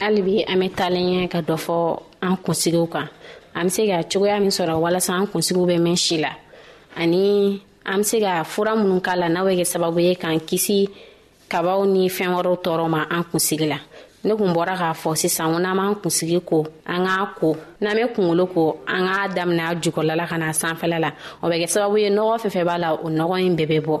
hali bi an bɛ taalen ɲɛ ka dɔ fɔ an kunsigiw kan an bɛ se ka cogoya min sɔrɔ walasa an kunsigiw bɛ mɛn si la ani an bɛ se ka fura minnu k'a la n'a bɛ kɛ sababu ye k'an kisi kabaw ni fɛn wɛrɛw tɔɔrɔ ma an kunsigi la ne kun bɔra k'a fɔ sisan ko n'an b'an kunsigi ko an k'a ko n'an bɛ kunkolo ko an k'a daminɛ a jukɔrɔla la ka na sanfɛla la o bɛ kɛ sababu ye nɔgɔ fɛn fɛn b'a la o nɔgɔ in bɛɛ bɛ bɔ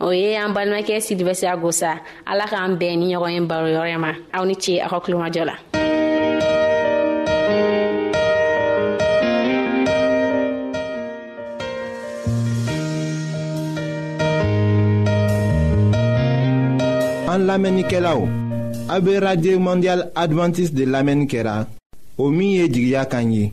o ye an balimakɛ sidibɛsiya gosa ala k'an bɛɛ ni ɲɔgɔn ye baro yɔrɔ ma aw ni ce aw ka kulomajɔ la an lamɛnnikɛlaw a bɛ radio mondial adventiste de lamɛnni kɛra o min ye jigiya kan ye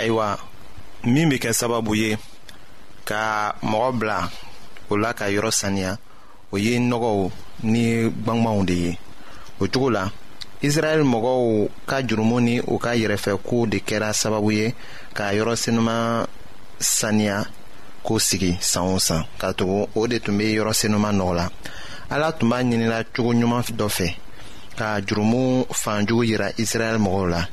ayiwa min bɛ kɛ sababu ye ka mɔgɔ bila o la ka yɔrɔ saniya o ye nɔgɔw ni gbangbanw de ye o cogo la israɛl mɔgɔw ka jurumu ni u ka yɛrɛfɛkow de kɛra sababu ye ka yɔrɔ senuma saniya ko sigi san o san ka tugu o de tun bɛ yɔrɔ senuma nɔgɔ la ala tun b'a ɲinila cogo ɲuman dɔ fɛ ka jurumu fanjugu yira israɛl mɔgɔw la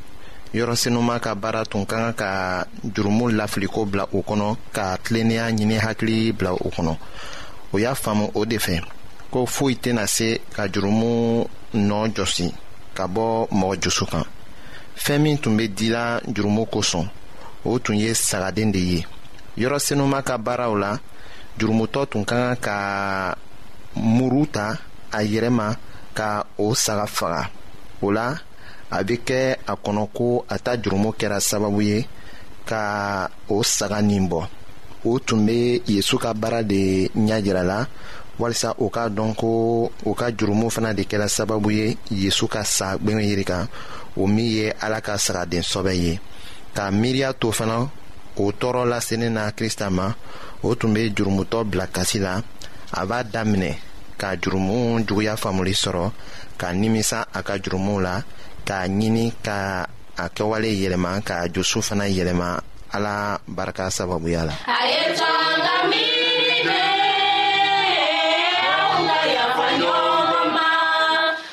yɔrɔ senuma ka baara tun ka kan ka jurumu lafiliko bila u kɔnɔ ka tilennenya ɲini hakili bila u kɔnɔ o y'a faamu o de fɛ ko foyi tɛna se ka jurumu nɔ jɔsi ka bɔ mɔgɔ jusu kan fɛn min tun bɛ dila jurumu kosɔn o tun ye sagaden de ye yɔrɔ senuma ka baaraw la jurumutɔ tun ka kan ka muru ta a yɛrɛ ma ka o saga faga o la a bɛ kɛ a kɔnɔ ko a ta jurumu kɛra sababu ye ka o saga nin bɔ o tun bɛ yesu ka baara de ɲɛ jira la walisa o k'a dɔn ko o ka jurumu fana de kɛra sababu ye yesu ka sa gbɛngɛ yiri kan o min ye ala ka sagaden sɔbɛ ye k'a miiriya to fana o tɔɔrɔ lasenin na krista ma o tun bɛ jurumutɔ bila kasi la a b'a daminɛ ka jurumuw juguya faamuli sɔrɔ ka nimisa a ka jurumuw la k'a ɲini ka a kɛwale yɛlɛma ka josu fana yɛlɛma ala barika sababuya la. a ye jɔn ka mi.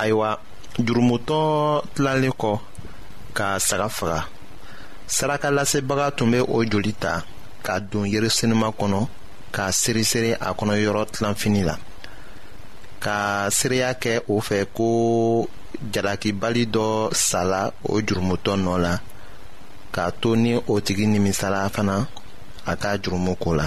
ayiwa jurumutɔ tilalen kɔ ka saga faga saraka lasebaga tun bɛ o joli ta ka don yerusalema kɔnɔ ka seresere a kɔnɔ yɔrɔ tilanfini la ka seereya kɛ o fɛ ko jalakibali dɔ sala o jurumutɔ nɔ la k'a to ni o tigi nimisala fana a ka jurumu ko la